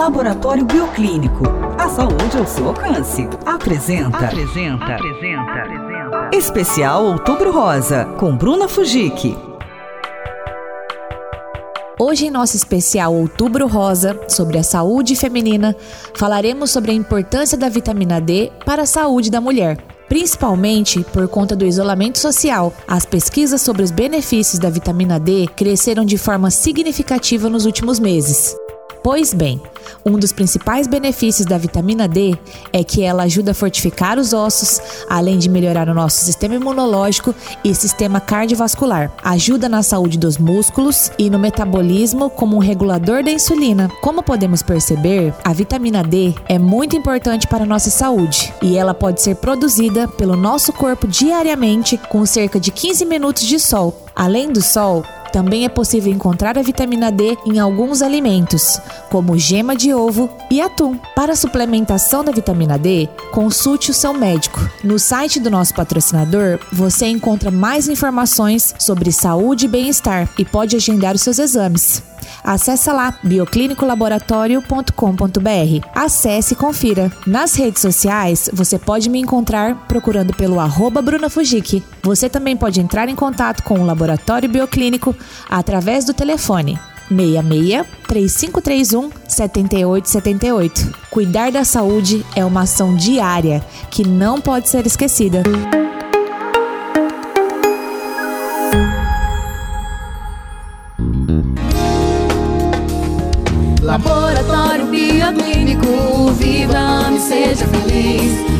Laboratório Bioclínico. A saúde ao seu alcance. Apresenta. Apresenta. Apresenta. Apresenta. Especial Outubro Rosa, com Bruna Fujik. Hoje, em nosso especial Outubro Rosa, sobre a saúde feminina, falaremos sobre a importância da vitamina D para a saúde da mulher principalmente por conta do isolamento social. As pesquisas sobre os benefícios da vitamina D cresceram de forma significativa nos últimos meses. Pois bem, um dos principais benefícios da vitamina D é que ela ajuda a fortificar os ossos, além de melhorar o nosso sistema imunológico e sistema cardiovascular. Ajuda na saúde dos músculos e no metabolismo como um regulador da insulina. Como podemos perceber, a vitamina D é muito importante para a nossa saúde e ela pode ser produzida pelo nosso corpo diariamente com cerca de 15 minutos de sol. Além do sol, também é possível encontrar a vitamina D em alguns alimentos, como gema de ovo e atum. Para a suplementação da vitamina D, consulte o seu médico. No site do nosso patrocinador, você encontra mais informações sobre saúde e bem-estar e pode agendar os seus exames. Acesse lá bioclinicolaboratório.com.br. Acesse e confira. Nas redes sociais, você pode me encontrar procurando pelo arroba Bruna Fujiki. Você também pode entrar em contato com o Laboratório Bioclínico através do telefone 66 3531 7878. Cuidar da saúde é uma ação diária que não pode ser esquecida. Laboratório Bioclínico, viva e seja feliz.